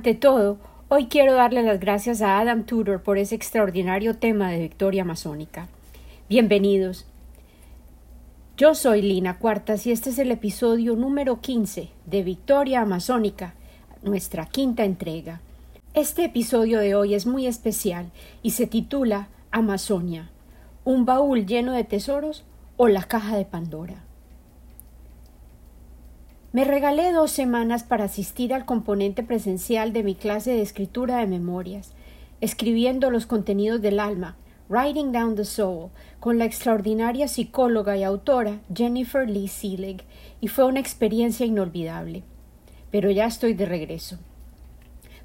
Ante todo, hoy quiero darle las gracias a Adam Tudor por ese extraordinario tema de Victoria Masónica. Bienvenidos. Yo soy Lina Cuartas y este es el episodio número 15 de Victoria Amazónica, nuestra quinta entrega. Este episodio de hoy es muy especial y se titula Amazonia, un baúl lleno de tesoros o la caja de Pandora. Me regalé dos semanas para asistir al componente presencial de mi clase de escritura de memorias, escribiendo los contenidos del alma, Writing Down the Soul, con la extraordinaria psicóloga y autora Jennifer Lee Seelig, y fue una experiencia inolvidable. Pero ya estoy de regreso.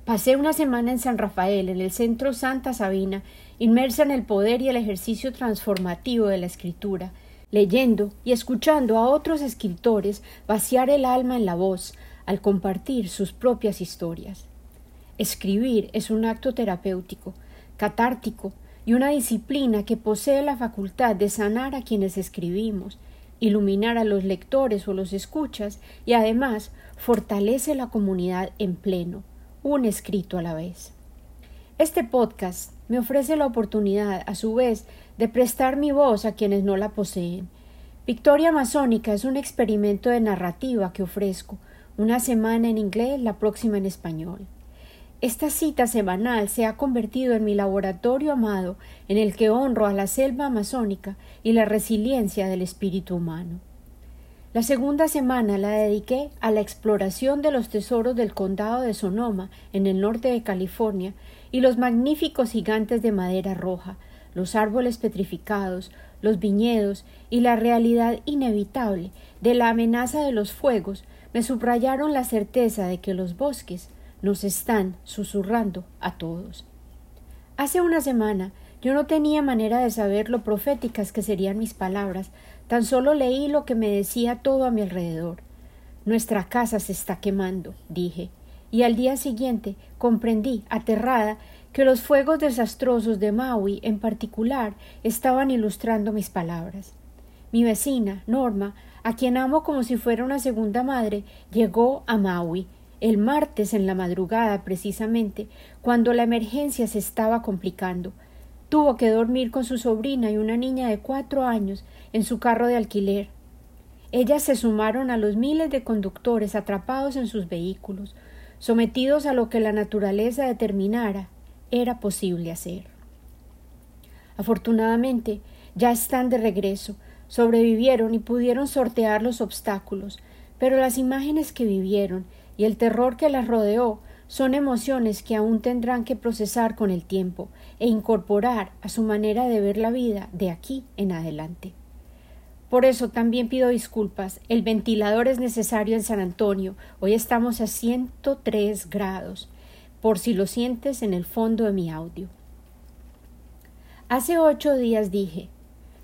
Pasé una semana en San Rafael, en el centro Santa Sabina, inmersa en el poder y el ejercicio transformativo de la escritura, leyendo y escuchando a otros escritores vaciar el alma en la voz al compartir sus propias historias. Escribir es un acto terapéutico, catártico y una disciplina que posee la facultad de sanar a quienes escribimos, iluminar a los lectores o los escuchas y además fortalece la comunidad en pleno, un escrito a la vez. Este podcast me ofrece la oportunidad, a su vez, de prestar mi voz a quienes no la poseen. Victoria Masónica es un experimento de narrativa que ofrezco, una semana en inglés, la próxima en español. Esta cita semanal se ha convertido en mi laboratorio amado en el que honro a la selva amazónica y la resiliencia del espíritu humano. La segunda semana la dediqué a la exploración de los tesoros del condado de Sonoma, en el norte de California, y los magníficos gigantes de madera roja, los árboles petrificados, los viñedos y la realidad inevitable de la amenaza de los fuegos me subrayaron la certeza de que los bosques nos están susurrando a todos. Hace una semana yo no tenía manera de saber lo proféticas que serían mis palabras, tan solo leí lo que me decía todo a mi alrededor. Nuestra casa se está quemando, dije, y al día siguiente comprendí, aterrada, que los fuegos desastrosos de Maui en particular estaban ilustrando mis palabras. Mi vecina, Norma, a quien amo como si fuera una segunda madre, llegó a Maui el martes en la madrugada precisamente, cuando la emergencia se estaba complicando, Tuvo que dormir con su sobrina y una niña de cuatro años en su carro de alquiler. Ellas se sumaron a los miles de conductores atrapados en sus vehículos, sometidos a lo que la naturaleza determinara era posible hacer. Afortunadamente, ya están de regreso, sobrevivieron y pudieron sortear los obstáculos, pero las imágenes que vivieron y el terror que las rodeó son emociones que aún tendrán que procesar con el tiempo e incorporar a su manera de ver la vida de aquí en adelante. Por eso también pido disculpas. El ventilador es necesario en San Antonio. Hoy estamos a 103 grados, por si lo sientes en el fondo de mi audio. Hace ocho días dije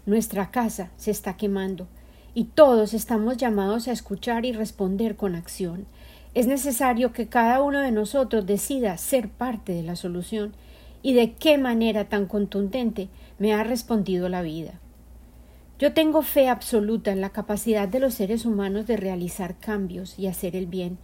nuestra casa se está quemando y todos estamos llamados a escuchar y responder con acción. Es necesario que cada uno de nosotros decida ser parte de la solución y de qué manera tan contundente me ha respondido la vida. Yo tengo fe absoluta en la capacidad de los seres humanos de realizar cambios y hacer el bien,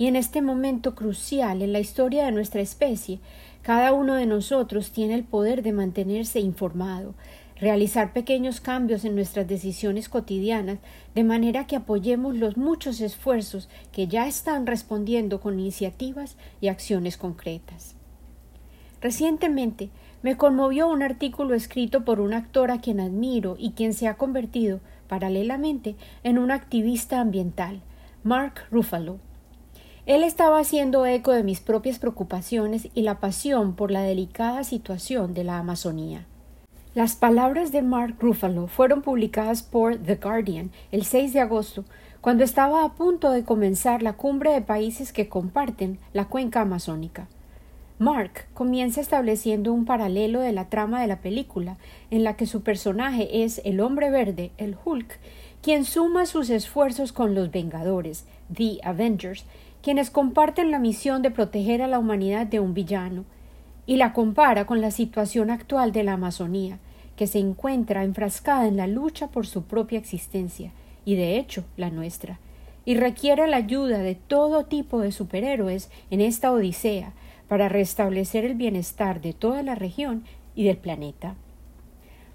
y en este momento crucial en la historia de nuestra especie, cada uno de nosotros tiene el poder de mantenerse informado, realizar pequeños cambios en nuestras decisiones cotidianas, de manera que apoyemos los muchos esfuerzos que ya están respondiendo con iniciativas y acciones concretas. Recientemente me conmovió un artículo escrito por un actor a quien admiro y quien se ha convertido, paralelamente, en un activista ambiental, Mark Ruffalo. Él estaba haciendo eco de mis propias preocupaciones y la pasión por la delicada situación de la Amazonía. Las palabras de Mark Ruffalo fueron publicadas por The Guardian el 6 de agosto, cuando estaba a punto de comenzar la cumbre de países que comparten la cuenca amazónica. Mark comienza estableciendo un paralelo de la trama de la película, en la que su personaje es el hombre verde, el Hulk, quien suma sus esfuerzos con los Vengadores, The Avengers, quienes comparten la misión de proteger a la humanidad de un villano, y la compara con la situación actual de la Amazonía, que se encuentra enfrascada en la lucha por su propia existencia, y de hecho la nuestra, y requiere la ayuda de todo tipo de superhéroes en esta odisea para restablecer el bienestar de toda la región y del planeta.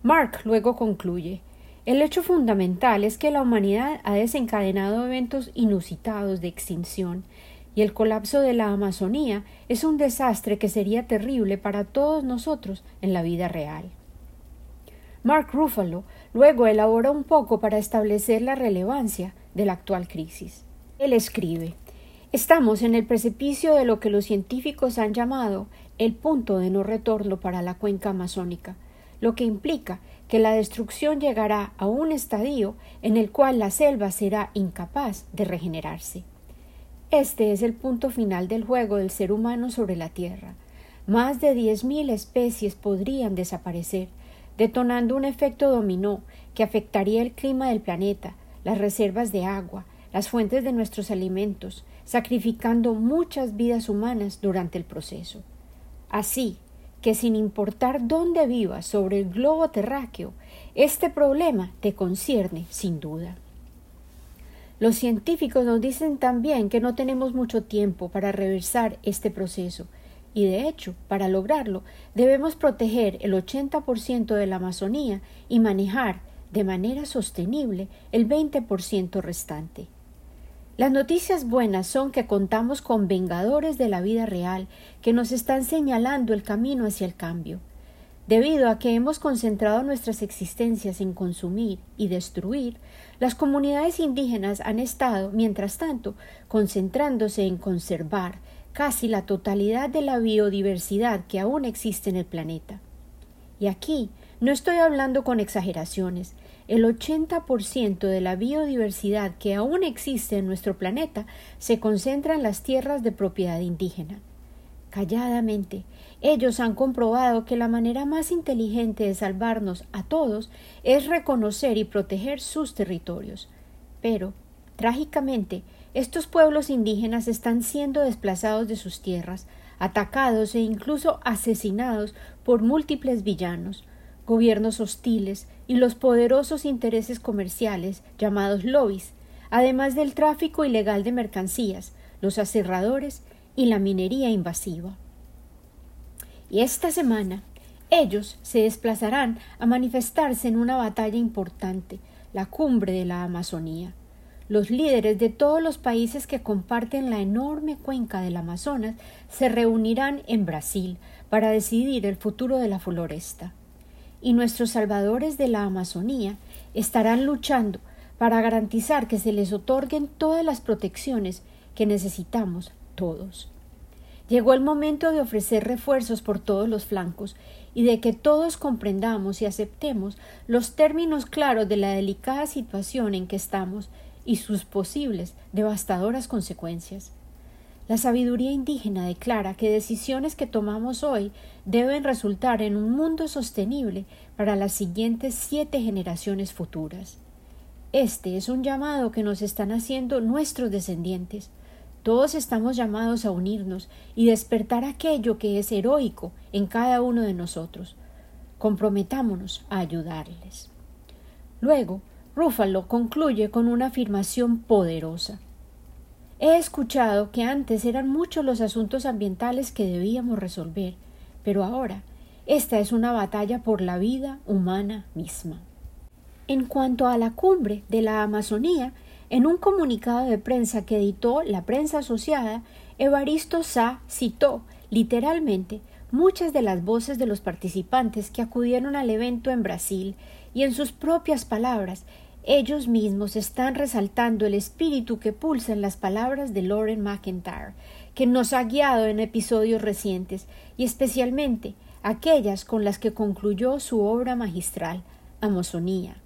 Mark luego concluye el hecho fundamental es que la humanidad ha desencadenado eventos inusitados de extinción y el colapso de la Amazonía es un desastre que sería terrible para todos nosotros en la vida real. Mark Ruffalo luego elabora un poco para establecer la relevancia de la actual crisis. Él escribe Estamos en el precipicio de lo que los científicos han llamado el punto de no retorno para la cuenca amazónica, lo que implica que la destrucción llegará a un estadio en el cual la selva será incapaz de regenerarse. Este es el punto final del juego del ser humano sobre la Tierra. Más de diez mil especies podrían desaparecer, detonando un efecto dominó que afectaría el clima del planeta, las reservas de agua, las fuentes de nuestros alimentos, sacrificando muchas vidas humanas durante el proceso. Así que sin importar dónde vivas sobre el globo terráqueo, este problema te concierne sin duda. Los científicos nos dicen también que no tenemos mucho tiempo para reversar este proceso, y de hecho, para lograrlo, debemos proteger el 80% de la Amazonía y manejar de manera sostenible el 20% restante. Las noticias buenas son que contamos con vengadores de la vida real que nos están señalando el camino hacia el cambio. Debido a que hemos concentrado nuestras existencias en consumir y destruir, las comunidades indígenas han estado, mientras tanto, concentrándose en conservar, casi la totalidad de la biodiversidad que aún existe en el planeta. Y aquí no estoy hablando con exageraciones. El 80% de la biodiversidad que aún existe en nuestro planeta se concentra en las tierras de propiedad indígena. Calladamente, ellos han comprobado que la manera más inteligente de salvarnos a todos es reconocer y proteger sus territorios. Pero, trágicamente, estos pueblos indígenas están siendo desplazados de sus tierras, atacados e incluso asesinados por múltiples villanos, gobiernos hostiles y los poderosos intereses comerciales llamados lobbies, además del tráfico ilegal de mercancías, los aserradores y la minería invasiva. Y esta semana ellos se desplazarán a manifestarse en una batalla importante, la cumbre de la Amazonía. Los líderes de todos los países que comparten la enorme cuenca del Amazonas se reunirán en Brasil para decidir el futuro de la floresta. Y nuestros salvadores de la Amazonía estarán luchando para garantizar que se les otorguen todas las protecciones que necesitamos todos. Llegó el momento de ofrecer refuerzos por todos los flancos y de que todos comprendamos y aceptemos los términos claros de la delicada situación en que estamos y sus posibles devastadoras consecuencias. La sabiduría indígena declara que decisiones que tomamos hoy deben resultar en un mundo sostenible para las siguientes siete generaciones futuras. Este es un llamado que nos están haciendo nuestros descendientes. Todos estamos llamados a unirnos y despertar aquello que es heroico en cada uno de nosotros. Comprometámonos a ayudarles. Luego, Rúfalo concluye con una afirmación poderosa. He escuchado que antes eran muchos los asuntos ambientales que debíamos resolver, pero ahora esta es una batalla por la vida humana misma. En cuanto a la cumbre de la Amazonía, en un comunicado de prensa que editó la prensa asociada, Evaristo Sá citó literalmente muchas de las voces de los participantes que acudieron al evento en Brasil y en sus propias palabras ellos mismos están resaltando el espíritu que pulsa en las palabras de Lauren McIntyre, que nos ha guiado en episodios recientes, y especialmente aquellas con las que concluyó su obra magistral, Amazonía.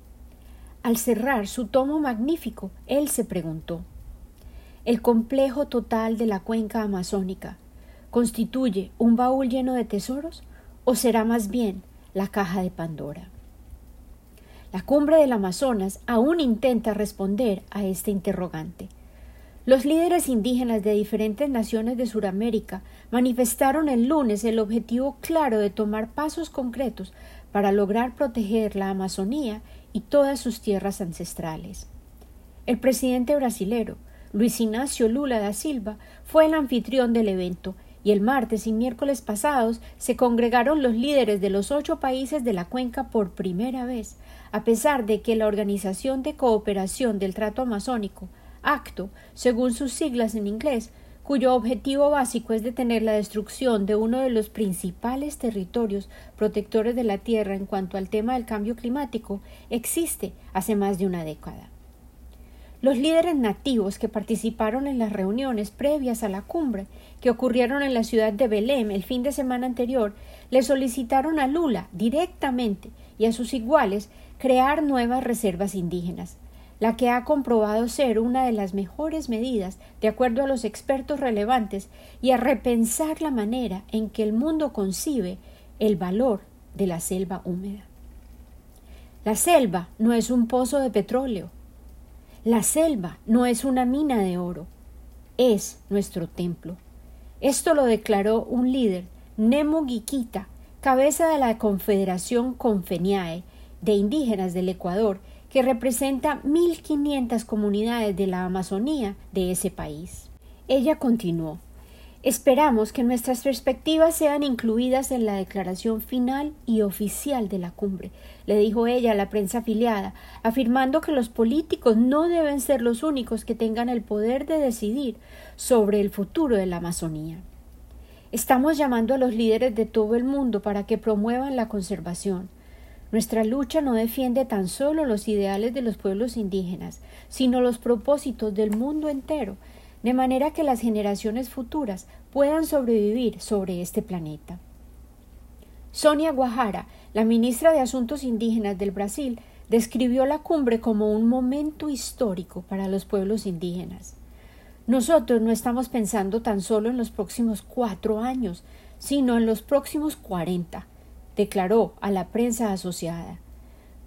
Al cerrar su tomo magnífico, él se preguntó ¿El complejo total de la cuenca amazónica constituye un baúl lleno de tesoros o será más bien la caja de Pandora? La cumbre del Amazonas aún intenta responder a este interrogante. Los líderes indígenas de diferentes naciones de Sudamérica manifestaron el lunes el objetivo claro de tomar pasos concretos para lograr proteger la Amazonía y todas sus tierras ancestrales. El presidente brasilero, Luis Ignacio Lula da Silva, fue el anfitrión del evento y el martes y miércoles pasados se congregaron los líderes de los ocho países de la cuenca por primera vez, a pesar de que la Organización de Cooperación del Trato Amazónico, ACTO, según sus siglas en inglés, cuyo objetivo básico es detener la destrucción de uno de los principales territorios protectores de la Tierra en cuanto al tema del cambio climático, existe hace más de una década. Los líderes nativos que participaron en las reuniones previas a la cumbre, que ocurrieron en la ciudad de Belém el fin de semana anterior, le solicitaron a Lula directamente y a sus iguales crear nuevas reservas indígenas, la que ha comprobado ser una de las mejores medidas, de acuerdo a los expertos relevantes, y a repensar la manera en que el mundo concibe el valor de la selva húmeda. La selva no es un pozo de petróleo, la selva no es una mina de oro, es nuestro templo. Esto lo declaró un líder, Nemo Guiquita, cabeza de la Confederación Confeniae de Indígenas del Ecuador, que representa 1.500 comunidades de la Amazonía de ese país. Ella continuó Esperamos que nuestras perspectivas sean incluidas en la declaración final y oficial de la cumbre, le dijo ella a la prensa afiliada, afirmando que los políticos no deben ser los únicos que tengan el poder de decidir sobre el futuro de la Amazonía. Estamos llamando a los líderes de todo el mundo para que promuevan la conservación. Nuestra lucha no defiende tan solo los ideales de los pueblos indígenas, sino los propósitos del mundo entero, de manera que las generaciones futuras puedan sobrevivir sobre este planeta. Sonia Guajara, la ministra de Asuntos Indígenas del Brasil, describió la cumbre como un momento histórico para los pueblos indígenas. Nosotros no estamos pensando tan solo en los próximos cuatro años, sino en los próximos cuarenta, declaró a la prensa asociada.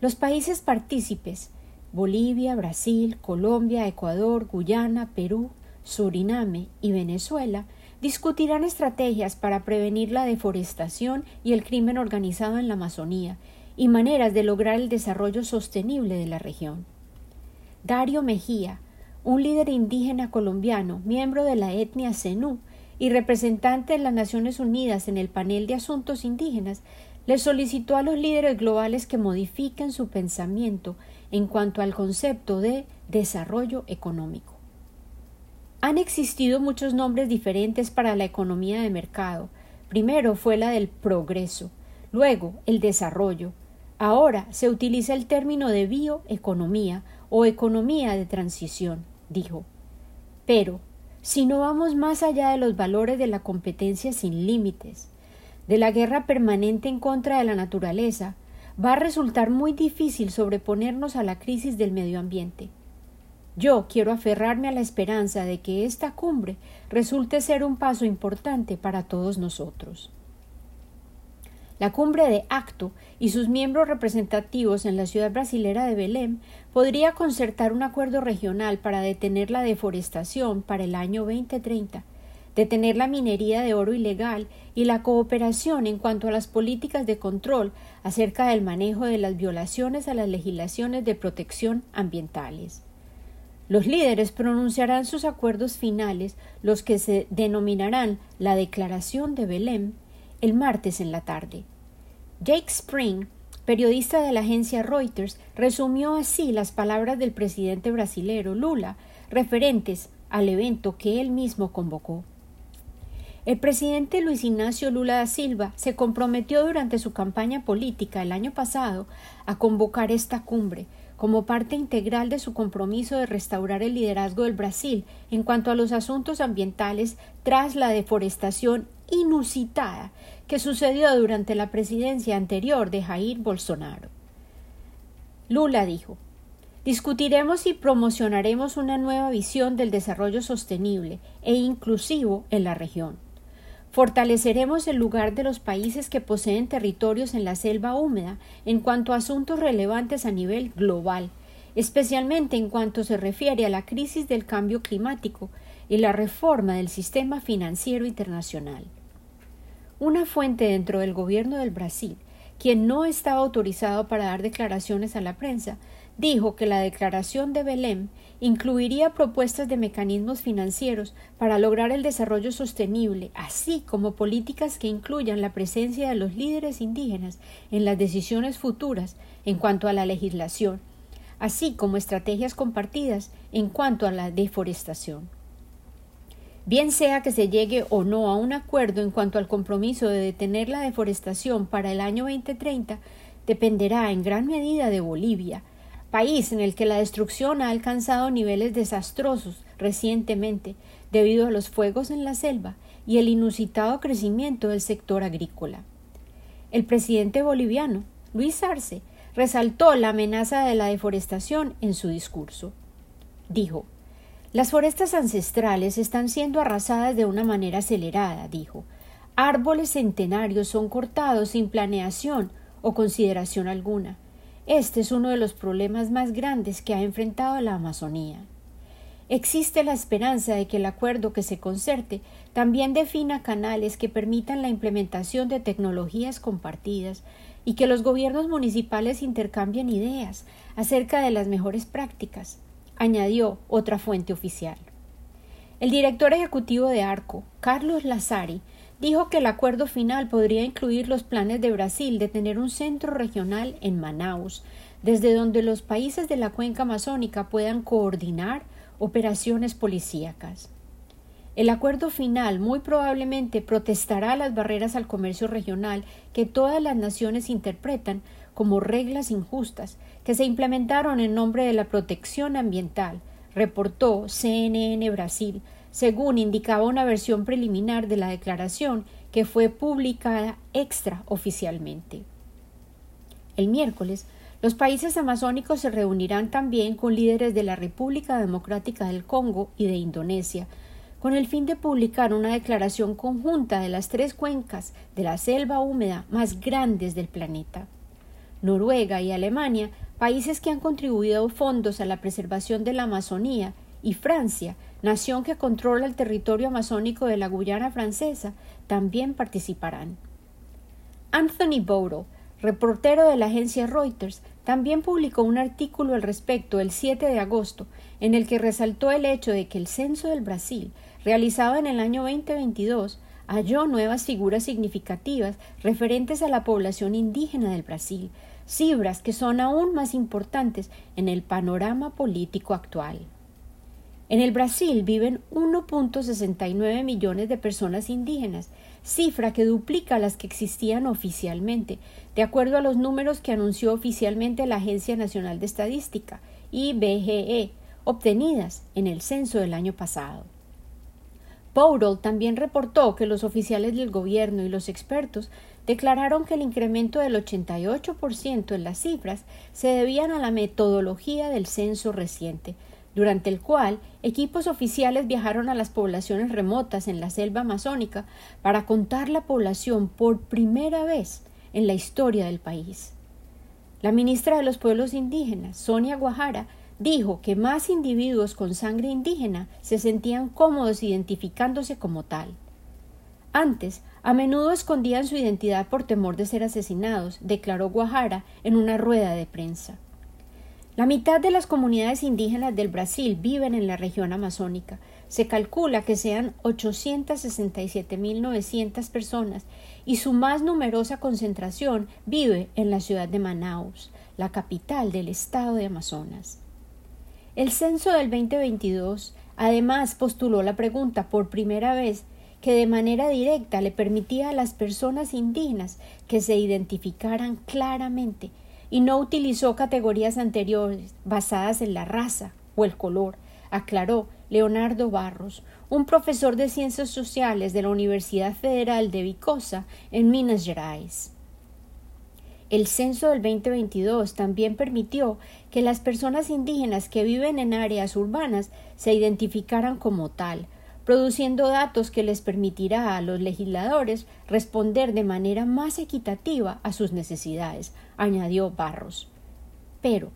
Los países partícipes Bolivia, Brasil, Colombia, Ecuador, Guyana, Perú, Suriname y Venezuela discutirán estrategias para prevenir la deforestación y el crimen organizado en la Amazonía y maneras de lograr el desarrollo sostenible de la región. Dario Mejía, un líder indígena colombiano, miembro de la etnia Zenú y representante de las Naciones Unidas en el panel de asuntos indígenas, le solicitó a los líderes globales que modifiquen su pensamiento en cuanto al concepto de desarrollo económico. Han existido muchos nombres diferentes para la economía de mercado. Primero fue la del progreso, luego el desarrollo. Ahora se utiliza el término de bioeconomía o economía de transición, dijo. Pero, si no vamos más allá de los valores de la competencia sin límites, de la guerra permanente en contra de la naturaleza, va a resultar muy difícil sobreponernos a la crisis del medio ambiente. Yo quiero aferrarme a la esperanza de que esta cumbre resulte ser un paso importante para todos nosotros. La cumbre de Acto y sus miembros representativos en la ciudad brasilera de Belém podría concertar un acuerdo regional para detener la deforestación para el año 2030, detener la minería de oro ilegal y la cooperación en cuanto a las políticas de control acerca del manejo de las violaciones a las legislaciones de protección ambientales. Los líderes pronunciarán sus acuerdos finales, los que se denominarán la Declaración de Belém, el martes en la tarde. Jake Spring, periodista de la agencia Reuters, resumió así las palabras del presidente brasilero Lula referentes al evento que él mismo convocó. El presidente Luis Ignacio Lula da Silva se comprometió durante su campaña política el año pasado a convocar esta cumbre, como parte integral de su compromiso de restaurar el liderazgo del Brasil en cuanto a los asuntos ambientales tras la deforestación inusitada que sucedió durante la presidencia anterior de Jair Bolsonaro. Lula dijo Discutiremos y promocionaremos una nueva visión del desarrollo sostenible e inclusivo en la región. Fortaleceremos el lugar de los países que poseen territorios en la selva húmeda en cuanto a asuntos relevantes a nivel global, especialmente en cuanto se refiere a la crisis del cambio climático y la reforma del sistema financiero internacional. Una fuente dentro del gobierno del Brasil, quien no estaba autorizado para dar declaraciones a la prensa, dijo que la declaración de Belém incluiría propuestas de mecanismos financieros para lograr el desarrollo sostenible, así como políticas que incluyan la presencia de los líderes indígenas en las decisiones futuras en cuanto a la legislación, así como estrategias compartidas en cuanto a la deforestación. Bien sea que se llegue o no a un acuerdo en cuanto al compromiso de detener la deforestación para el año 2030, dependerá en gran medida de Bolivia, país en el que la destrucción ha alcanzado niveles desastrosos recientemente debido a los fuegos en la selva y el inusitado crecimiento del sector agrícola. El presidente boliviano, Luis Arce, resaltó la amenaza de la deforestación en su discurso. Dijo Las forestas ancestrales están siendo arrasadas de una manera acelerada, dijo. Árboles centenarios son cortados sin planeación o consideración alguna. Este es uno de los problemas más grandes que ha enfrentado la Amazonía. Existe la esperanza de que el acuerdo que se concerte también defina canales que permitan la implementación de tecnologías compartidas y que los gobiernos municipales intercambien ideas acerca de las mejores prácticas, añadió otra fuente oficial. El director ejecutivo de ARCO, Carlos Lazari, dijo que el acuerdo final podría incluir los planes de Brasil de tener un centro regional en Manaus, desde donde los países de la cuenca amazónica puedan coordinar operaciones policíacas. El acuerdo final muy probablemente protestará las barreras al comercio regional que todas las naciones interpretan como reglas injustas que se implementaron en nombre de la protección ambiental, reportó CNN Brasil según indicaba una versión preliminar de la declaración que fue publicada extraoficialmente. El miércoles, los países amazónicos se reunirán también con líderes de la República Democrática del Congo y de Indonesia, con el fin de publicar una declaración conjunta de las tres cuencas de la selva húmeda más grandes del planeta. Noruega y Alemania, países que han contribuido fondos a la preservación de la Amazonía, y Francia, nación que controla el territorio amazónico de la Guyana francesa, también participarán. Anthony Bouro, reportero de la agencia Reuters, también publicó un artículo al respecto el 7 de agosto, en el que resaltó el hecho de que el censo del Brasil, realizado en el año 2022, halló nuevas figuras significativas referentes a la población indígena del Brasil, cifras que son aún más importantes en el panorama político actual. En el Brasil viven 1.69 millones de personas indígenas, cifra que duplica las que existían oficialmente, de acuerdo a los números que anunció oficialmente la Agencia Nacional de Estadística, IBGE, obtenidas en el censo del año pasado. Powell también reportó que los oficiales del gobierno y los expertos declararon que el incremento del 88% en las cifras se debían a la metodología del censo reciente, durante el cual equipos oficiales viajaron a las poblaciones remotas en la selva amazónica para contar la población por primera vez en la historia del país. La ministra de los Pueblos Indígenas, Sonia Guajara, dijo que más individuos con sangre indígena se sentían cómodos identificándose como tal. Antes, a menudo escondían su identidad por temor de ser asesinados, declaró Guajara en una rueda de prensa. La mitad de las comunidades indígenas del Brasil viven en la región amazónica. Se calcula que sean 867.900 personas y su más numerosa concentración vive en la ciudad de Manaus, la capital del estado de Amazonas. El censo del 2022 además postuló la pregunta por primera vez que de manera directa le permitía a las personas indígenas que se identificaran claramente y no utilizó categorías anteriores basadas en la raza o el color, aclaró Leonardo Barros, un profesor de ciencias sociales de la Universidad Federal de Vicosa en Minas Gerais. El censo del 2022 también permitió que las personas indígenas que viven en áreas urbanas se identificaran como tal, produciendo datos que les permitirá a los legisladores responder de manera más equitativa a sus necesidades, añadió Barros. Pero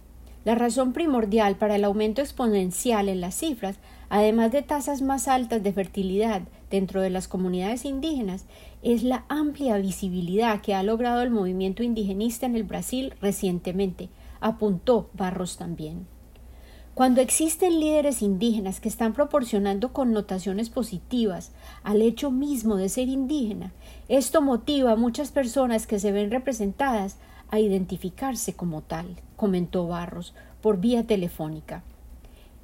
la razón primordial para el aumento exponencial en las cifras, además de tasas más altas de fertilidad dentro de las comunidades indígenas, es la amplia visibilidad que ha logrado el movimiento indigenista en el Brasil recientemente, apuntó Barros también. Cuando existen líderes indígenas que están proporcionando connotaciones positivas al hecho mismo de ser indígena, esto motiva a muchas personas que se ven representadas a identificarse como tal, comentó Barros por vía telefónica.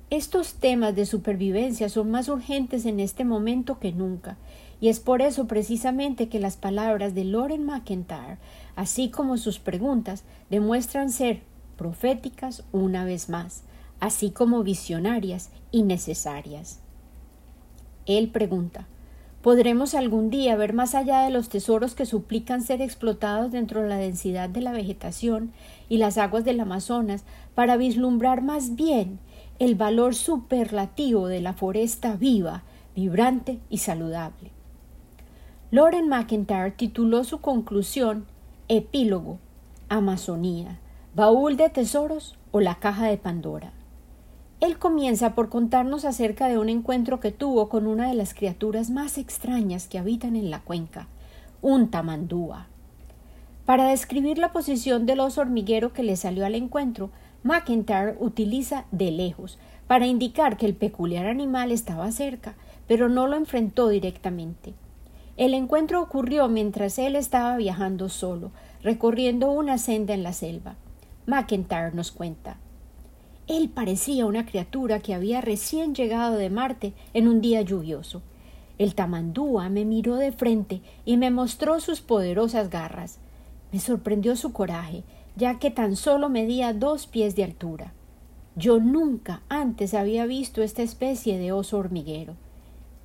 Estos temas de supervivencia son más urgentes en este momento que nunca, y es por eso precisamente que las palabras de Lauren McIntyre, así como sus preguntas, demuestran ser proféticas una vez más, así como visionarias y necesarias. Él pregunta ¿Podremos algún día ver más allá de los tesoros que suplican ser explotados dentro de la densidad de la vegetación y las aguas del Amazonas para vislumbrar más bien el valor superlativo de la foresta viva, vibrante y saludable? Lauren McIntyre tituló su conclusión Epílogo Amazonía, Baúl de Tesoros o la Caja de Pandora. Él comienza por contarnos acerca de un encuentro que tuvo con una de las criaturas más extrañas que habitan en la cuenca, un tamandúa. Para describir la posición del oso hormiguero que le salió al encuentro, McIntyre utiliza de lejos para indicar que el peculiar animal estaba cerca, pero no lo enfrentó directamente. El encuentro ocurrió mientras él estaba viajando solo, recorriendo una senda en la selva. McIntyre nos cuenta. Él parecía una criatura que había recién llegado de Marte en un día lluvioso. El tamandúa me miró de frente y me mostró sus poderosas garras. Me sorprendió su coraje, ya que tan solo medía dos pies de altura. Yo nunca antes había visto esta especie de oso hormiguero.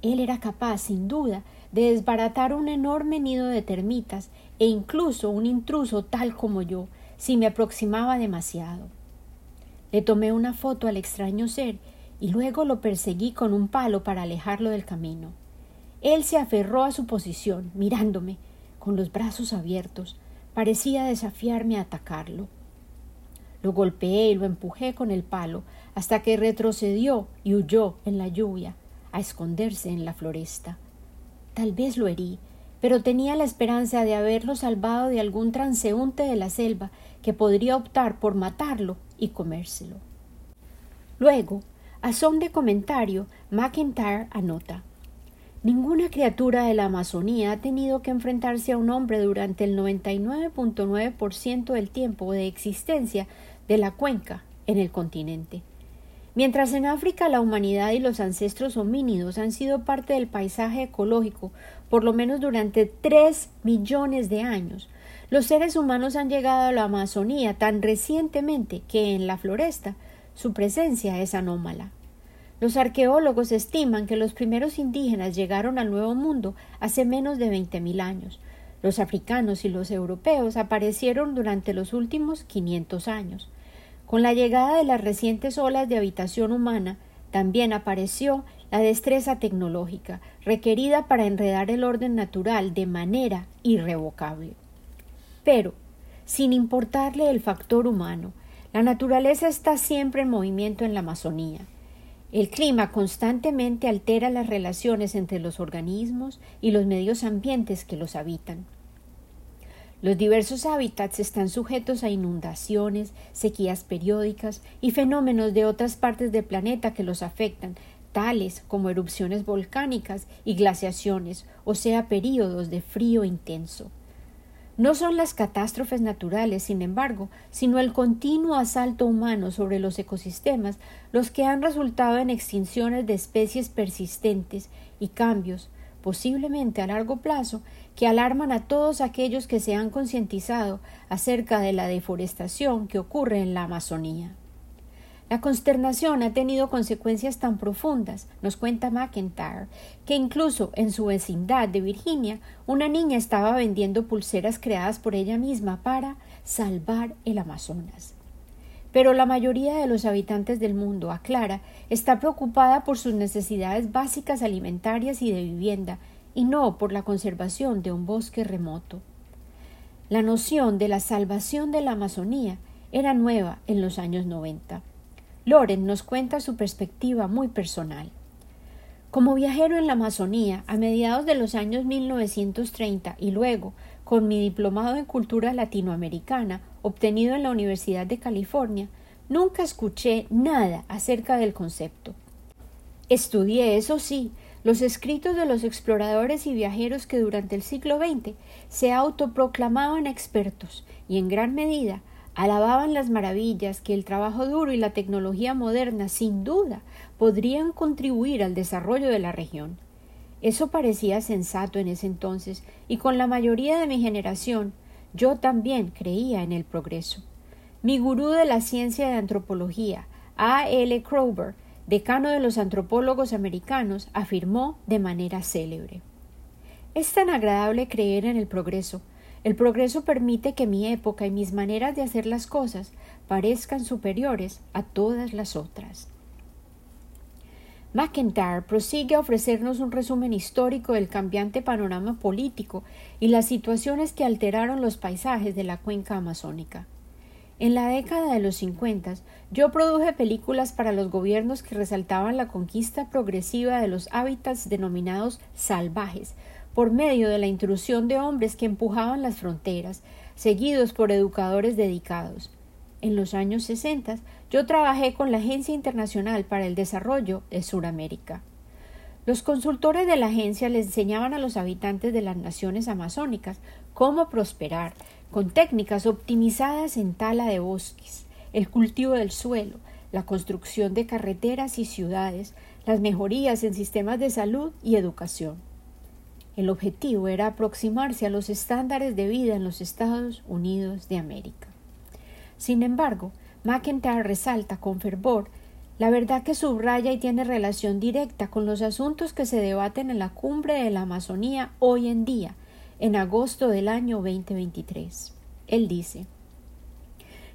Él era capaz, sin duda, de desbaratar un enorme nido de termitas e incluso un intruso tal como yo, si me aproximaba demasiado. Le tomé una foto al extraño ser y luego lo perseguí con un palo para alejarlo del camino. Él se aferró a su posición, mirándome, con los brazos abiertos. Parecía desafiarme a atacarlo. Lo golpeé y lo empujé con el palo hasta que retrocedió y huyó en la lluvia a esconderse en la floresta. Tal vez lo herí, pero tenía la esperanza de haberlo salvado de algún transeúnte de la selva que podría optar por matarlo y comérselo. Luego, a son de comentario, McIntyre anota Ninguna criatura de la Amazonía ha tenido que enfrentarse a un hombre durante el 99.9% del tiempo de existencia de la cuenca en el continente. Mientras en África la humanidad y los ancestros homínidos han sido parte del paisaje ecológico por lo menos durante tres millones de años, los seres humanos han llegado a la Amazonía tan recientemente que en la floresta su presencia es anómala. Los arqueólogos estiman que los primeros indígenas llegaron al Nuevo Mundo hace menos de veinte mil años. Los africanos y los europeos aparecieron durante los últimos quinientos años. Con la llegada de las recientes olas de habitación humana, también apareció la destreza tecnológica requerida para enredar el orden natural de manera irrevocable. Pero, sin importarle el factor humano, la naturaleza está siempre en movimiento en la Amazonía. El clima constantemente altera las relaciones entre los organismos y los medios ambientes que los habitan. Los diversos hábitats están sujetos a inundaciones, sequías periódicas y fenómenos de otras partes del planeta que los afectan, tales como erupciones volcánicas y glaciaciones, o sea, períodos de frío intenso. No son las catástrofes naturales, sin embargo, sino el continuo asalto humano sobre los ecosistemas los que han resultado en extinciones de especies persistentes y cambios, posiblemente a largo plazo, que alarman a todos aquellos que se han concientizado acerca de la deforestación que ocurre en la Amazonía. La consternación ha tenido consecuencias tan profundas, nos cuenta McIntyre, que incluso en su vecindad de Virginia una niña estaba vendiendo pulseras creadas por ella misma para salvar el Amazonas. Pero la mayoría de los habitantes del mundo, aclara, está preocupada por sus necesidades básicas alimentarias y de vivienda, y no por la conservación de un bosque remoto. La noción de la salvación de la Amazonía era nueva en los años noventa. Loren nos cuenta su perspectiva muy personal. Como viajero en la Amazonía a mediados de los años 1930 y luego con mi diplomado en cultura latinoamericana obtenido en la Universidad de California, nunca escuché nada acerca del concepto. Estudié, eso sí, los escritos de los exploradores y viajeros que durante el siglo XX se autoproclamaban expertos y en gran medida alababan las maravillas que el trabajo duro y la tecnología moderna sin duda podrían contribuir al desarrollo de la región. Eso parecía sensato en ese entonces, y con la mayoría de mi generación yo también creía en el progreso. Mi gurú de la ciencia de antropología, A. L. Kroeber, decano de los antropólogos americanos, afirmó de manera célebre Es tan agradable creer en el progreso. El progreso permite que mi época y mis maneras de hacer las cosas parezcan superiores a todas las otras. McIntyre prosigue a ofrecernos un resumen histórico del cambiante panorama político y las situaciones que alteraron los paisajes de la cuenca amazónica. En la década de los cincuenta yo produje películas para los gobiernos que resaltaban la conquista progresiva de los hábitats denominados salvajes, por medio de la intrusión de hombres que empujaban las fronteras, seguidos por educadores dedicados. En los años 60 yo trabajé con la Agencia Internacional para el Desarrollo de Suramérica. Los consultores de la agencia le enseñaban a los habitantes de las naciones amazónicas cómo prosperar, con técnicas optimizadas en tala de bosques, el cultivo del suelo, la construcción de carreteras y ciudades, las mejorías en sistemas de salud y educación. El objetivo era aproximarse a los estándares de vida en los Estados Unidos de América. Sin embargo, McIntyre resalta con fervor la verdad que subraya y tiene relación directa con los asuntos que se debaten en la cumbre de la Amazonía hoy en día, en agosto del año 2023. Él dice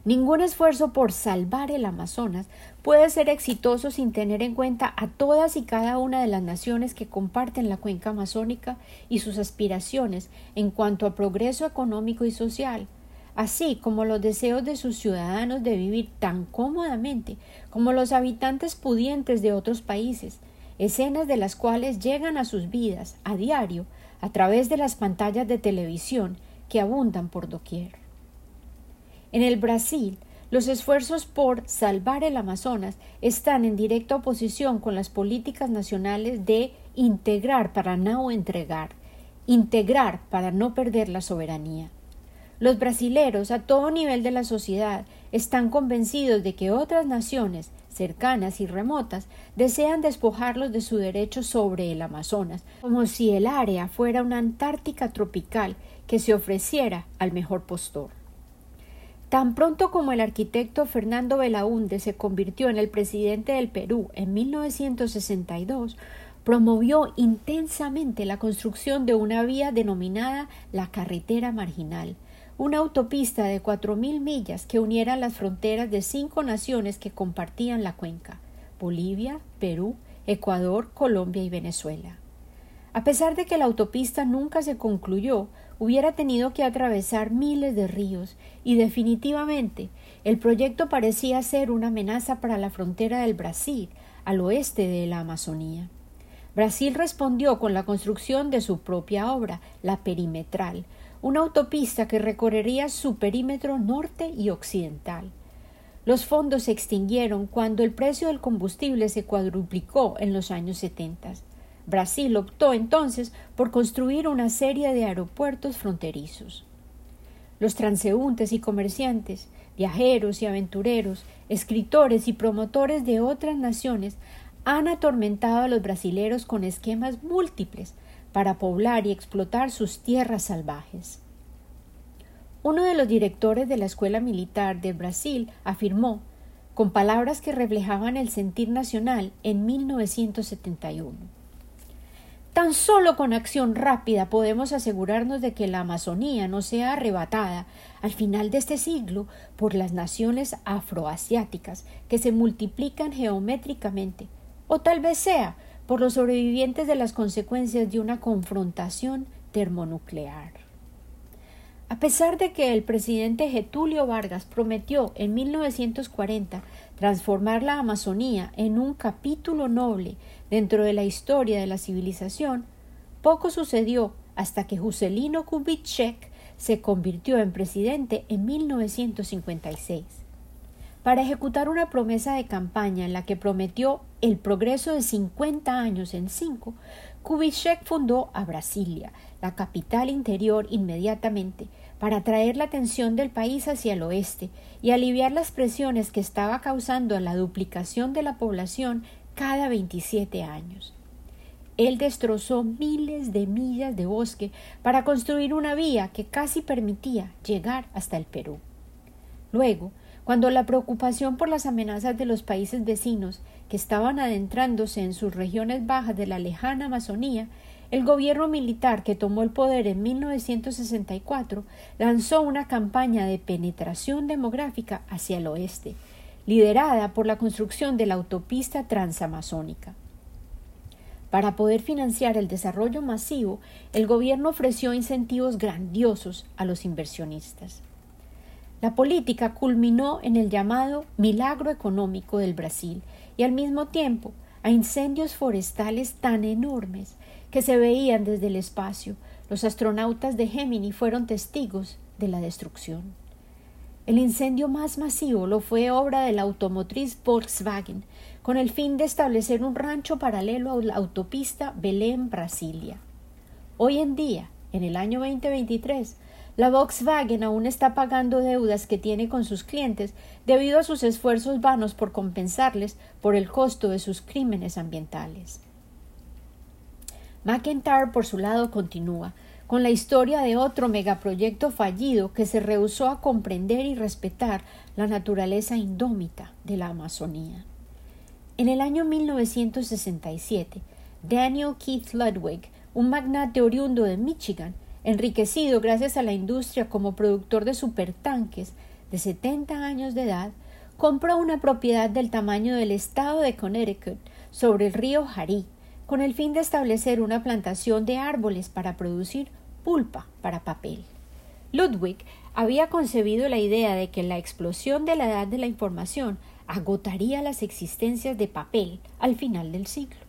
Ningún esfuerzo por salvar el Amazonas puede ser exitoso sin tener en cuenta a todas y cada una de las naciones que comparten la cuenca amazónica y sus aspiraciones en cuanto a progreso económico y social, así como los deseos de sus ciudadanos de vivir tan cómodamente como los habitantes pudientes de otros países, escenas de las cuales llegan a sus vidas a diario a través de las pantallas de televisión que abundan por doquier. En el Brasil, los esfuerzos por salvar el Amazonas están en directa oposición con las políticas nacionales de integrar para no entregar, integrar para no perder la soberanía. Los brasileros a todo nivel de la sociedad están convencidos de que otras naciones cercanas y remotas desean despojarlos de su derecho sobre el Amazonas, como si el área fuera una Antártica tropical que se ofreciera al mejor postor. Tan pronto como el arquitecto Fernando Belaúnde se convirtió en el presidente del Perú en 1962, promovió intensamente la construcción de una vía denominada la Carretera Marginal, una autopista de cuatro mil millas que uniera las fronteras de cinco naciones que compartían la cuenca Bolivia, Perú, Ecuador, Colombia y Venezuela. A pesar de que la autopista nunca se concluyó, hubiera tenido que atravesar miles de ríos y definitivamente el proyecto parecía ser una amenaza para la frontera del Brasil al oeste de la Amazonía. Brasil respondió con la construcción de su propia obra, la perimetral, una autopista que recorrería su perímetro norte y occidental. Los fondos se extinguieron cuando el precio del combustible se cuadruplicó en los años setenta. Brasil optó entonces por construir una serie de aeropuertos fronterizos. Los transeúntes y comerciantes, viajeros y aventureros, escritores y promotores de otras naciones han atormentado a los brasileros con esquemas múltiples para poblar y explotar sus tierras salvajes. Uno de los directores de la Escuela Militar de Brasil afirmó, con palabras que reflejaban el sentir nacional en 1971 Tan solo con acción rápida podemos asegurarnos de que la Amazonía no sea arrebatada al final de este siglo por las naciones afroasiáticas que se multiplican geométricamente, o tal vez sea por los sobrevivientes de las consecuencias de una confrontación termonuclear. A pesar de que el presidente Getulio Vargas prometió en 1940 transformar la Amazonía en un capítulo noble dentro de la historia de la civilización, poco sucedió hasta que Juscelino Kubitschek se convirtió en presidente en 1956. para ejecutar una promesa de campaña en la que prometió el progreso de 50 años en 5, Kubitschek fundó a Brasilia, la capital interior, inmediatamente, para atraer la atención del país hacia el oeste y aliviar las presiones que estaba causando la duplicación de la población cada 27 años. Él destrozó miles de millas de bosque para construir una vía que casi permitía llegar hasta el Perú. Luego, cuando la preocupación por las amenazas de los países vecinos que estaban adentrándose en sus regiones bajas de la lejana Amazonía el gobierno militar que tomó el poder en 1964 lanzó una campaña de penetración demográfica hacia el oeste, liderada por la construcción de la autopista transamazónica. Para poder financiar el desarrollo masivo, el gobierno ofreció incentivos grandiosos a los inversionistas. La política culminó en el llamado milagro económico del Brasil y al mismo tiempo a incendios forestales tan enormes que se veían desde el espacio. Los astronautas de Gemini fueron testigos de la destrucción. El incendio más masivo lo fue obra de la automotriz Volkswagen, con el fin de establecer un rancho paralelo a la autopista Belén-Brasilia. Hoy en día, en el año 2023, la Volkswagen aún está pagando deudas que tiene con sus clientes debido a sus esfuerzos vanos por compensarles por el costo de sus crímenes ambientales. McIntyre, por su lado, continúa con la historia de otro megaproyecto fallido que se rehusó a comprender y respetar la naturaleza indómita de la Amazonía. En el año 1967, Daniel Keith Ludwig, un magnate oriundo de Michigan, enriquecido gracias a la industria como productor de supertanques de 70 años de edad, compró una propiedad del tamaño del estado de Connecticut sobre el río Harí, con el fin de establecer una plantación de árboles para producir pulpa para papel. Ludwig había concebido la idea de que la explosión de la edad de la información agotaría las existencias de papel al final del siglo.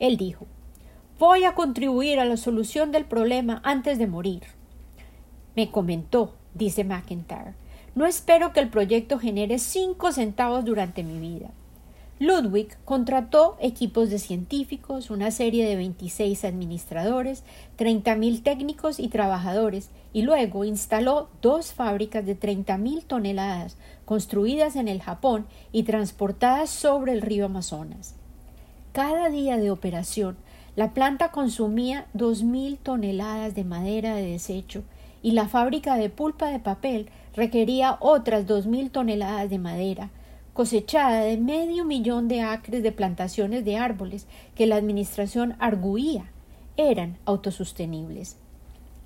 Él dijo Voy a contribuir a la solución del problema antes de morir. Me comentó, dice McIntyre, no espero que el proyecto genere cinco centavos durante mi vida. Ludwig contrató equipos de científicos, una serie de 26 administradores, 30.000 técnicos y trabajadores, y luego instaló dos fábricas de 30.000 toneladas construidas en el Japón y transportadas sobre el río Amazonas. Cada día de operación, la planta consumía 2.000 toneladas de madera de desecho y la fábrica de pulpa de papel requería otras 2.000 toneladas de madera, cosechada de medio millón de acres de plantaciones de árboles que la administración arguía eran autosostenibles.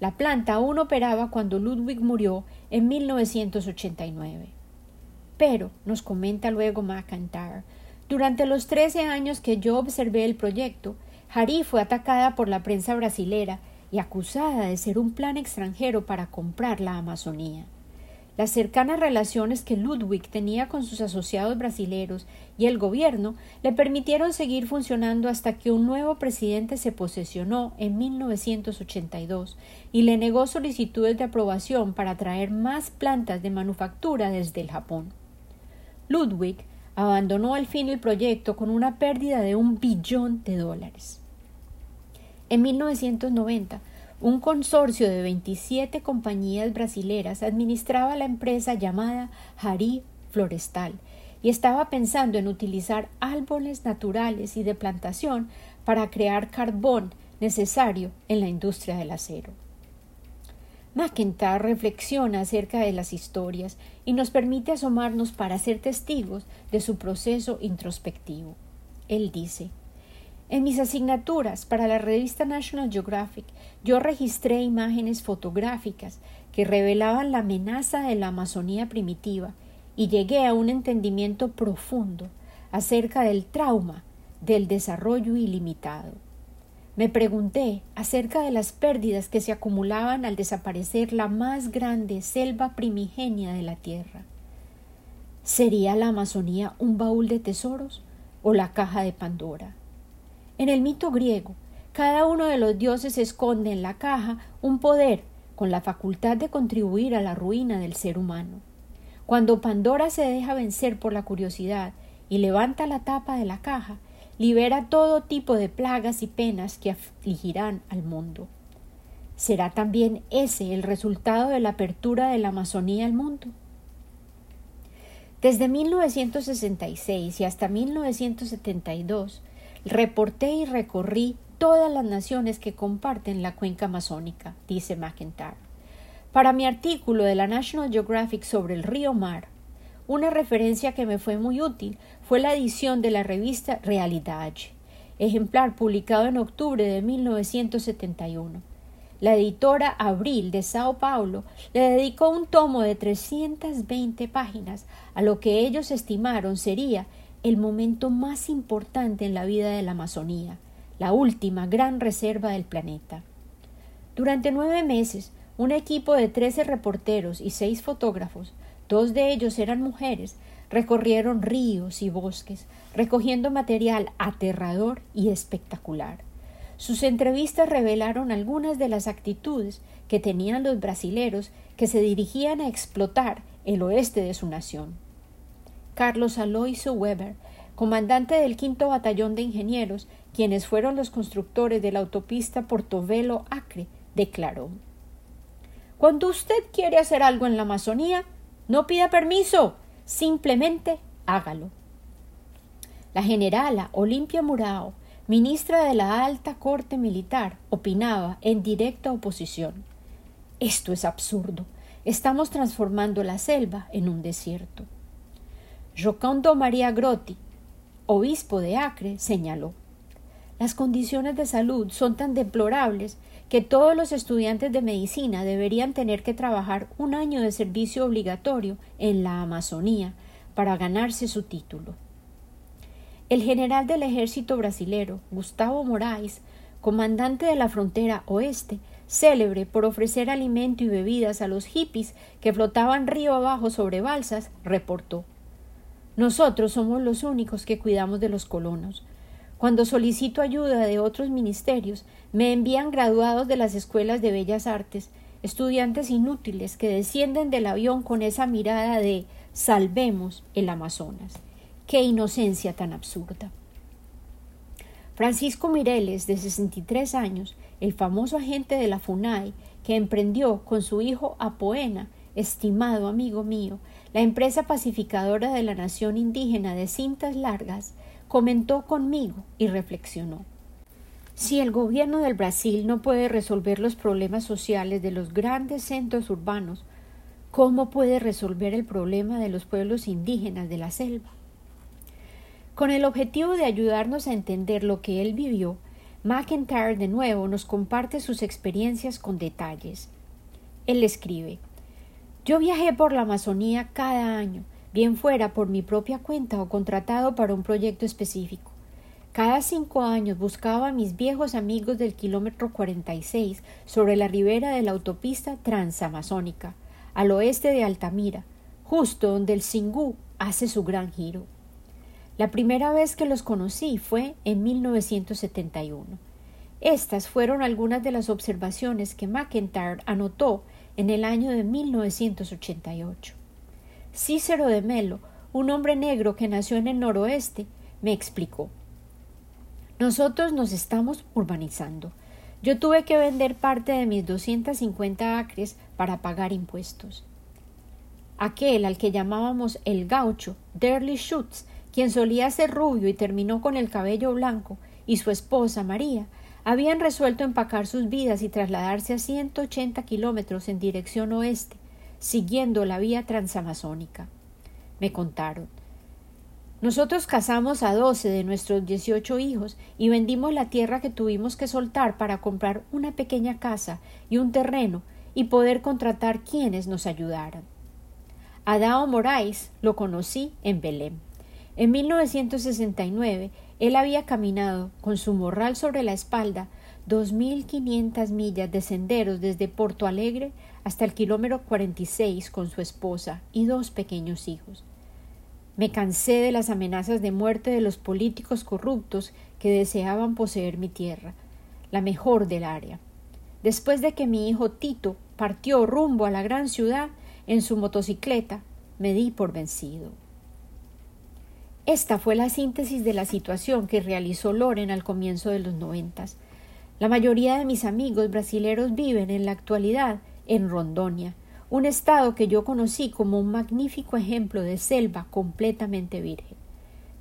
La planta aún operaba cuando Ludwig murió en 1989. Pero, nos comenta luego McIntyre, durante los trece años que yo observé el proyecto, Harí fue atacada por la prensa brasilera y acusada de ser un plan extranjero para comprar la Amazonía. Las cercanas relaciones que Ludwig tenía con sus asociados brasileros y el gobierno le permitieron seguir funcionando hasta que un nuevo presidente se posesionó en 1982 y le negó solicitudes de aprobación para traer más plantas de manufactura desde el Japón. Ludwig abandonó al fin el proyecto con una pérdida de un billón de dólares. En 1990, un consorcio de 27 compañías brasileras administraba la empresa llamada Jari Florestal y estaba pensando en utilizar árboles naturales y de plantación para crear carbón necesario en la industria del acero. McIntyre reflexiona acerca de las historias y nos permite asomarnos para ser testigos de su proceso introspectivo. Él dice en mis asignaturas para la revista National Geographic, yo registré imágenes fotográficas que revelaban la amenaza de la Amazonía primitiva y llegué a un entendimiento profundo acerca del trauma del desarrollo ilimitado. Me pregunté acerca de las pérdidas que se acumulaban al desaparecer la más grande selva primigenia de la Tierra. ¿Sería la Amazonía un baúl de tesoros o la caja de Pandora? En el mito griego, cada uno de los dioses esconde en la caja un poder con la facultad de contribuir a la ruina del ser humano. Cuando Pandora se deja vencer por la curiosidad y levanta la tapa de la caja, libera todo tipo de plagas y penas que afligirán al mundo. ¿Será también ese el resultado de la apertura de la Amazonía al mundo? Desde 1966 y hasta 1972 reporté y recorrí todas las naciones que comparten la cuenca amazónica, dice McIntyre. Para mi artículo de la National Geographic sobre el río Mar, una referencia que me fue muy útil fue la edición de la revista Realidade, ejemplar publicado en octubre de 1971. La editora Abril de Sao Paulo le dedicó un tomo de 320 páginas a lo que ellos estimaron sería el momento más importante en la vida de la Amazonía, la última gran reserva del planeta. Durante nueve meses, un equipo de trece reporteros y seis fotógrafos dos de ellos eran mujeres, recorrieron ríos y bosques, recogiendo material aterrador y espectacular. Sus entrevistas revelaron algunas de las actitudes que tenían los brasileros que se dirigían a explotar el oeste de su nación. Carlos Aloisio Weber, comandante del quinto batallón de ingenieros, quienes fueron los constructores de la autopista Portobelo Acre, declaró Cuando usted quiere hacer algo en la Amazonía, no pida permiso, simplemente hágalo. La generala Olimpia Murao, ministra de la Alta Corte Militar, opinaba en directa oposición. Esto es absurdo. Estamos transformando la selva en un desierto. Jocondo María Grotti, obispo de Acre, señaló las condiciones de salud son tan deplorables que todos los estudiantes de medicina deberían tener que trabajar un año de servicio obligatorio en la Amazonía para ganarse su título. El general del ejército brasilero, Gustavo Moraes, comandante de la frontera oeste, célebre por ofrecer alimento y bebidas a los hippies que flotaban río abajo sobre balsas, reportó Nosotros somos los únicos que cuidamos de los colonos. Cuando solicito ayuda de otros ministerios, me envían graduados de las escuelas de bellas artes, estudiantes inútiles que descienden del avión con esa mirada de salvemos el Amazonas. Qué inocencia tan absurda. Francisco Mireles, de 63 años, el famoso agente de la FUNAI, que emprendió con su hijo Apoena, estimado amigo mío, la empresa pacificadora de la nación indígena de cintas largas, comentó conmigo y reflexionó. Si el gobierno del Brasil no puede resolver los problemas sociales de los grandes centros urbanos, ¿cómo puede resolver el problema de los pueblos indígenas de la selva? Con el objetivo de ayudarnos a entender lo que él vivió, McIntyre de nuevo nos comparte sus experiencias con detalles. Él escribe Yo viajé por la Amazonía cada año bien fuera por mi propia cuenta o contratado para un proyecto específico. Cada cinco años buscaba a mis viejos amigos del kilómetro 46 sobre la ribera de la autopista transamazónica, al oeste de Altamira, justo donde el Singú hace su gran giro. La primera vez que los conocí fue en 1971. Estas fueron algunas de las observaciones que McIntyre anotó en el año de 1988. Cícero de Melo, un hombre negro que nació en el noroeste, me explicó. Nosotros nos estamos urbanizando. Yo tuve que vender parte de mis 250 acres para pagar impuestos. Aquel al que llamábamos el gaucho, Derly Schutz, quien solía ser rubio y terminó con el cabello blanco, y su esposa María, habían resuelto empacar sus vidas y trasladarse a 180 kilómetros en dirección oeste, siguiendo la vía transamazónica. Me contaron. Nosotros casamos a doce de nuestros dieciocho hijos y vendimos la tierra que tuvimos que soltar para comprar una pequeña casa y un terreno y poder contratar quienes nos ayudaran. Adao Moraes lo conocí en Belém. En 1969 él había caminado con su morral sobre la espalda dos mil quinientas millas de senderos desde Porto Alegre hasta el kilómetro 46 con su esposa y dos pequeños hijos. Me cansé de las amenazas de muerte de los políticos corruptos que deseaban poseer mi tierra, la mejor del área. Después de que mi hijo Tito partió rumbo a la gran ciudad en su motocicleta, me di por vencido. Esta fue la síntesis de la situación que realizó Loren al comienzo de los noventas. La mayoría de mis amigos brasileros viven en la actualidad en Rondonia, un estado que yo conocí como un magnífico ejemplo de selva completamente virgen.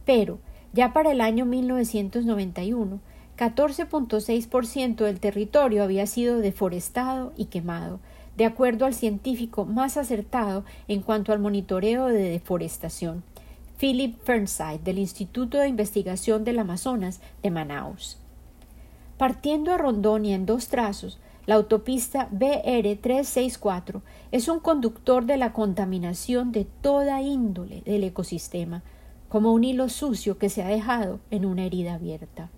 Pero, ya para el año 1991, 14.6% del territorio había sido deforestado y quemado, de acuerdo al científico más acertado en cuanto al monitoreo de deforestación, Philip Fernside del Instituto de Investigación del Amazonas de Manaus. Partiendo a Rondonia en dos trazos, la autopista BR-364 es un conductor de la contaminación de toda índole del ecosistema, como un hilo sucio que se ha dejado en una herida abierta.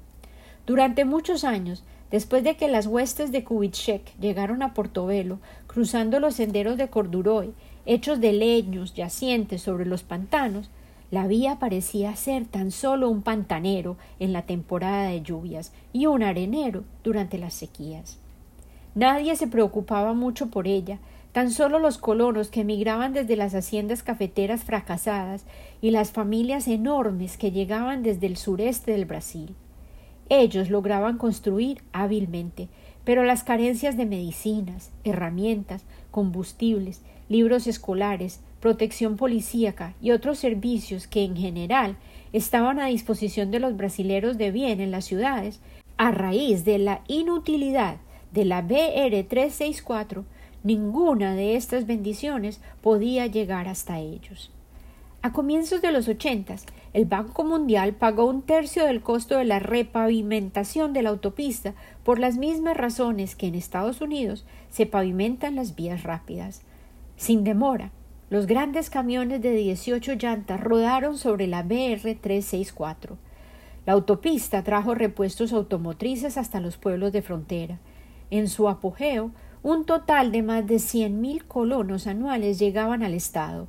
Durante muchos años, después de que las huestes de Kubitschek llegaron a Portobelo, cruzando los senderos de Corduroy, hechos de leños yacientes sobre los pantanos, la vía parecía ser tan solo un pantanero en la temporada de lluvias y un arenero durante las sequías. Nadie se preocupaba mucho por ella, tan solo los colonos que emigraban desde las haciendas cafeteras fracasadas y las familias enormes que llegaban desde el sureste del Brasil. Ellos lograban construir hábilmente, pero las carencias de medicinas, herramientas, combustibles, libros escolares, protección policíaca y otros servicios que en general estaban a disposición de los brasileros de bien en las ciudades, a raíz de la inutilidad de la BR 364, ninguna de estas bendiciones podía llegar hasta ellos. A comienzos de los ochentas, el Banco Mundial pagó un tercio del costo de la repavimentación de la autopista por las mismas razones que en Estados Unidos se pavimentan las vías rápidas. Sin demora, los grandes camiones de 18 llantas rodaron sobre la BR 364. La autopista trajo repuestos automotrices hasta los pueblos de frontera. En su apogeo, un total de más de cien mil colonos anuales llegaban al estado.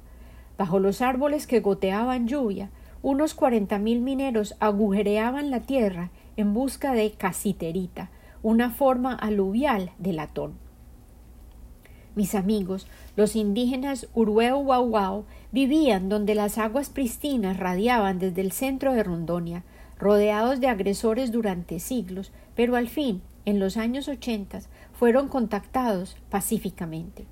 Bajo los árboles que goteaban lluvia, unos cuarenta mil mineros agujereaban la tierra en busca de casiterita, una forma aluvial de latón. Mis amigos, los indígenas Urueu vivían donde las aguas pristinas radiaban desde el centro de Rondonia, rodeados de agresores durante siglos, pero al fin, en los años ochenta, fueron contactados pacíficamente.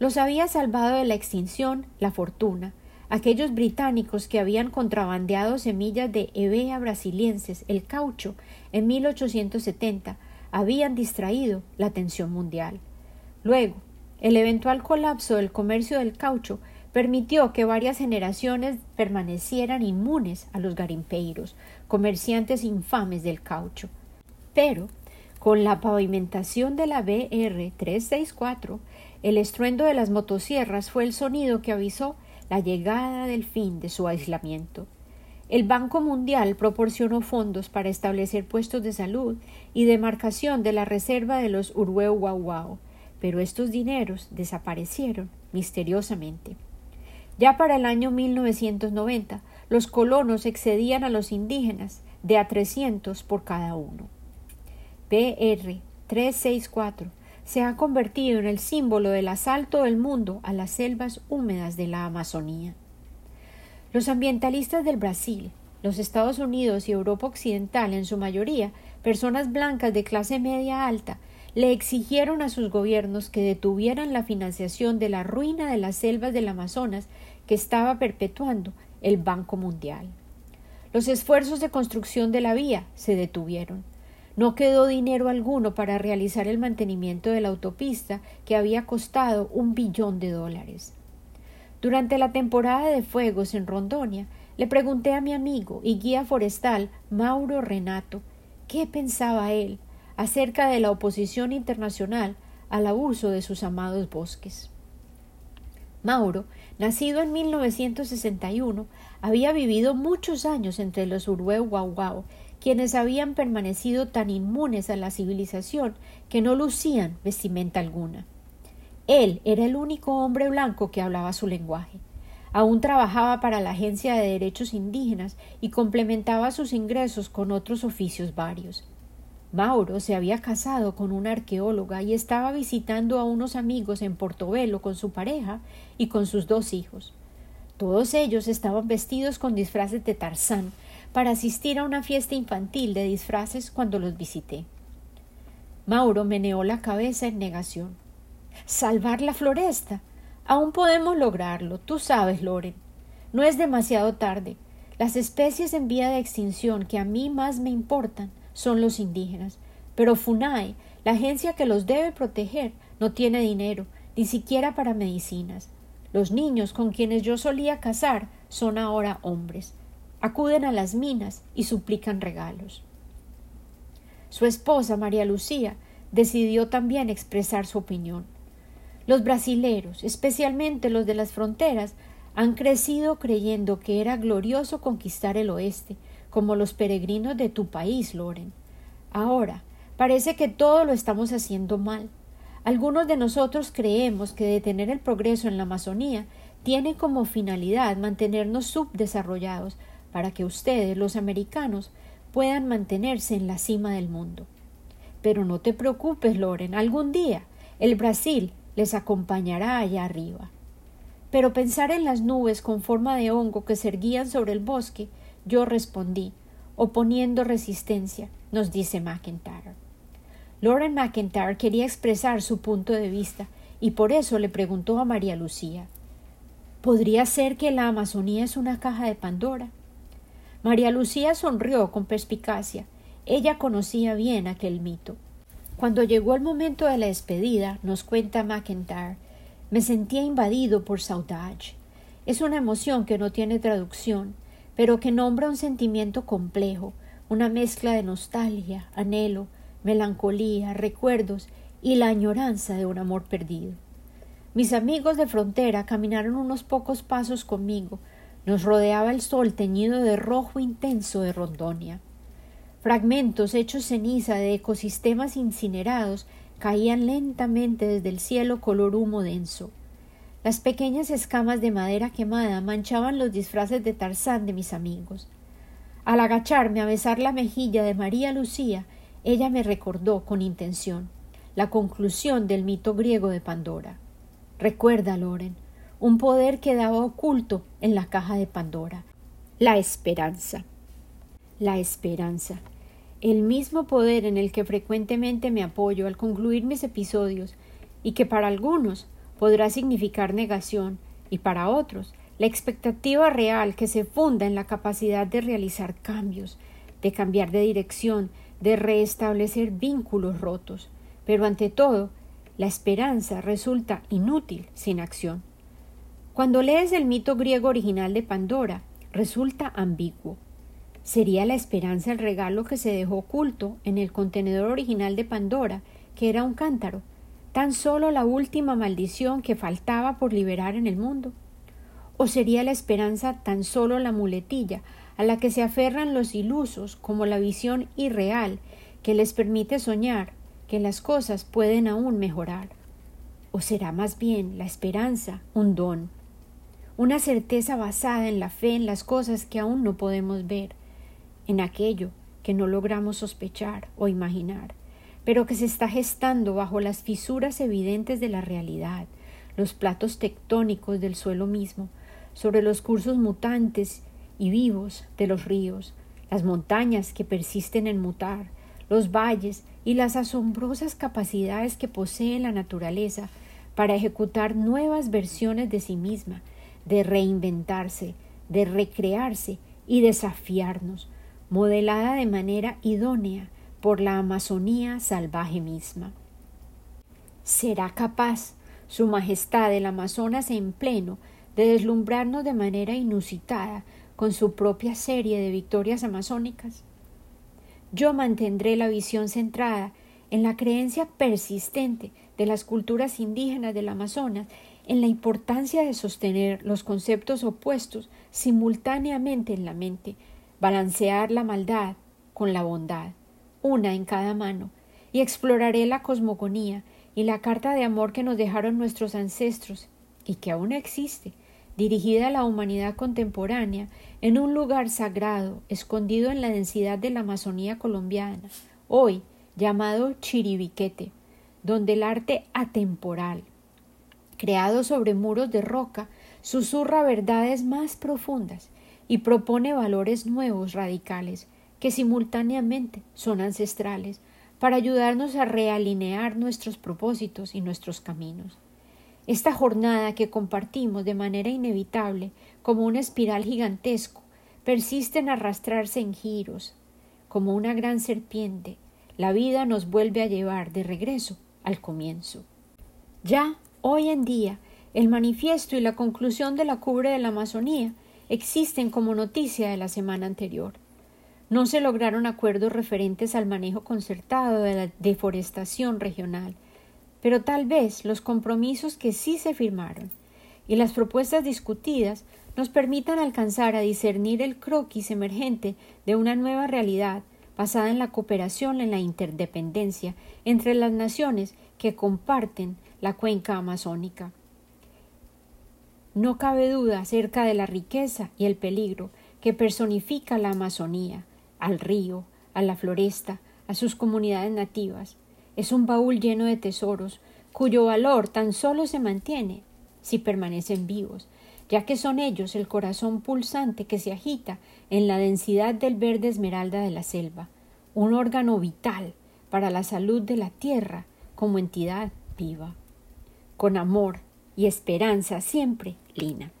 Los había salvado de la extinción la fortuna, aquellos británicos que habían contrabandeado semillas de Hevea brasilienses, el caucho, en 1870, habían distraído la atención mundial. Luego, el eventual colapso del comercio del caucho permitió que varias generaciones permanecieran inmunes a los garimpeiros, comerciantes infames del caucho. Pero, con la pavimentación de la BR 364, el estruendo de las motosierras fue el sonido que avisó la llegada del fin de su aislamiento. El Banco Mundial proporcionó fondos para establecer puestos de salud y demarcación de la reserva de los Urueu pero estos dineros desaparecieron misteriosamente. Ya para el año 1990, los colonos excedían a los indígenas de a 300 por cada uno. PR 364 se ha convertido en el símbolo del asalto del mundo a las selvas húmedas de la Amazonía. Los ambientalistas del Brasil, los Estados Unidos y Europa Occidental, en su mayoría, personas blancas de clase media alta, le exigieron a sus gobiernos que detuvieran la financiación de la ruina de las selvas del Amazonas que estaba perpetuando el Banco Mundial. Los esfuerzos de construcción de la vía se detuvieron. No quedó dinero alguno para realizar el mantenimiento de la autopista que había costado un billón de dólares. Durante la temporada de fuegos en Rondonia, le pregunté a mi amigo y guía forestal Mauro Renato qué pensaba él acerca de la oposición internacional al abuso de sus amados bosques. Mauro, nacido en 1961, había vivido muchos años entre los Urueu quienes habían permanecido tan inmunes a la civilización que no lucían vestimenta alguna. Él era el único hombre blanco que hablaba su lenguaje. Aún trabajaba para la Agencia de Derechos Indígenas y complementaba sus ingresos con otros oficios varios. Mauro se había casado con una arqueóloga y estaba visitando a unos amigos en Portobelo con su pareja y con sus dos hijos. Todos ellos estaban vestidos con disfraces de Tarzán para asistir a una fiesta infantil de disfraces cuando los visité. Mauro meneó la cabeza en negación. ¿Salvar la floresta? Aún podemos lograrlo, tú sabes, Loren. No es demasiado tarde. Las especies en vía de extinción que a mí más me importan son los indígenas, pero FUNAI, la agencia que los debe proteger, no tiene dinero, ni siquiera para medicinas. Los niños con quienes yo solía casar son ahora hombres. Acuden a las minas y suplican regalos. Su esposa, María Lucía, decidió también expresar su opinión. Los brasileros, especialmente los de las fronteras, han crecido creyendo que era glorioso conquistar el oeste, como los peregrinos de tu país, Loren. Ahora, parece que todo lo estamos haciendo mal. Algunos de nosotros creemos que detener el progreso en la Amazonía tiene como finalidad mantenernos subdesarrollados para que ustedes, los americanos, puedan mantenerse en la cima del mundo. Pero no te preocupes, Loren, algún día el Brasil les acompañará allá arriba. Pero pensar en las nubes con forma de hongo que se erguían sobre el bosque, yo respondí, oponiendo resistencia, nos dice McIntyre. Lauren McIntyre quería expresar su punto de vista y por eso le preguntó a María Lucía ¿Podría ser que la Amazonía es una caja de Pandora? María Lucía sonrió con perspicacia. Ella conocía bien aquel mito. Cuando llegó el momento de la despedida, nos cuenta McIntyre, me sentía invadido por saudade. Es una emoción que no tiene traducción, pero que nombra un sentimiento complejo, una mezcla de nostalgia, anhelo, melancolía, recuerdos y la añoranza de un amor perdido. Mis amigos de frontera caminaron unos pocos pasos conmigo. Nos rodeaba el sol teñido de rojo intenso de Rondonia. Fragmentos hechos ceniza de ecosistemas incinerados caían lentamente desde el cielo color humo denso. Las pequeñas escamas de madera quemada manchaban los disfraces de Tarzán de mis amigos. Al agacharme a besar la mejilla de María Lucía, ella me recordó con intención la conclusión del mito griego de Pandora. Recuerda, Loren, un poder quedaba oculto en la caja de Pandora, la esperanza. La esperanza el mismo poder en el que frecuentemente me apoyo al concluir mis episodios y que para algunos podrá significar negación y para otros la expectativa real que se funda en la capacidad de realizar cambios, de cambiar de dirección, de restablecer vínculos rotos. Pero ante todo, la esperanza resulta inútil sin acción. Cuando lees el mito griego original de Pandora, resulta ambiguo. ¿Sería la esperanza el regalo que se dejó oculto en el contenedor original de Pandora, que era un cántaro, tan solo la última maldición que faltaba por liberar en el mundo? ¿O sería la esperanza tan solo la muletilla a la que se aferran los ilusos como la visión irreal que les permite soñar que las cosas pueden aún mejorar? ¿O será más bien la esperanza un don, una certeza basada en la fe en las cosas que aún no podemos ver, en aquello que no logramos sospechar o imaginar, pero que se está gestando bajo las fisuras evidentes de la realidad, los platos tectónicos del suelo mismo, sobre los cursos mutantes y vivos de los ríos, las montañas que persisten en mutar, los valles y las asombrosas capacidades que posee la naturaleza para ejecutar nuevas versiones de sí misma, de reinventarse, de recrearse y desafiarnos, modelada de manera idónea por la Amazonía salvaje misma. ¿Será capaz Su Majestad el Amazonas en pleno de deslumbrarnos de manera inusitada con su propia serie de victorias amazónicas? Yo mantendré la visión centrada en la creencia persistente de las culturas indígenas del Amazonas en la importancia de sostener los conceptos opuestos simultáneamente en la mente balancear la maldad con la bondad, una en cada mano, y exploraré la cosmogonía y la carta de amor que nos dejaron nuestros ancestros y que aún existe, dirigida a la humanidad contemporánea en un lugar sagrado, escondido en la densidad de la Amazonía colombiana, hoy llamado Chiribiquete, donde el arte atemporal, creado sobre muros de roca, susurra verdades más profundas y propone valores nuevos radicales que simultáneamente son ancestrales para ayudarnos a realinear nuestros propósitos y nuestros caminos. Esta jornada que compartimos de manera inevitable como una espiral gigantesco persiste en arrastrarse en giros. Como una gran serpiente, la vida nos vuelve a llevar de regreso al comienzo. Ya, hoy en día, el manifiesto y la conclusión de la cubre de la Amazonía existen como noticia de la semana anterior. No se lograron acuerdos referentes al manejo concertado de la deforestación regional, pero tal vez los compromisos que sí se firmaron y las propuestas discutidas nos permitan alcanzar a discernir el croquis emergente de una nueva realidad basada en la cooperación en la interdependencia entre las naciones que comparten la cuenca amazónica. No cabe duda acerca de la riqueza y el peligro que personifica la Amazonía, al río, a la floresta, a sus comunidades nativas. Es un baúl lleno de tesoros, cuyo valor tan solo se mantiene si permanecen vivos, ya que son ellos el corazón pulsante que se agita en la densidad del verde esmeralda de la selva, un órgano vital para la salud de la tierra como entidad viva. Con amor y esperanza siempre, Lina.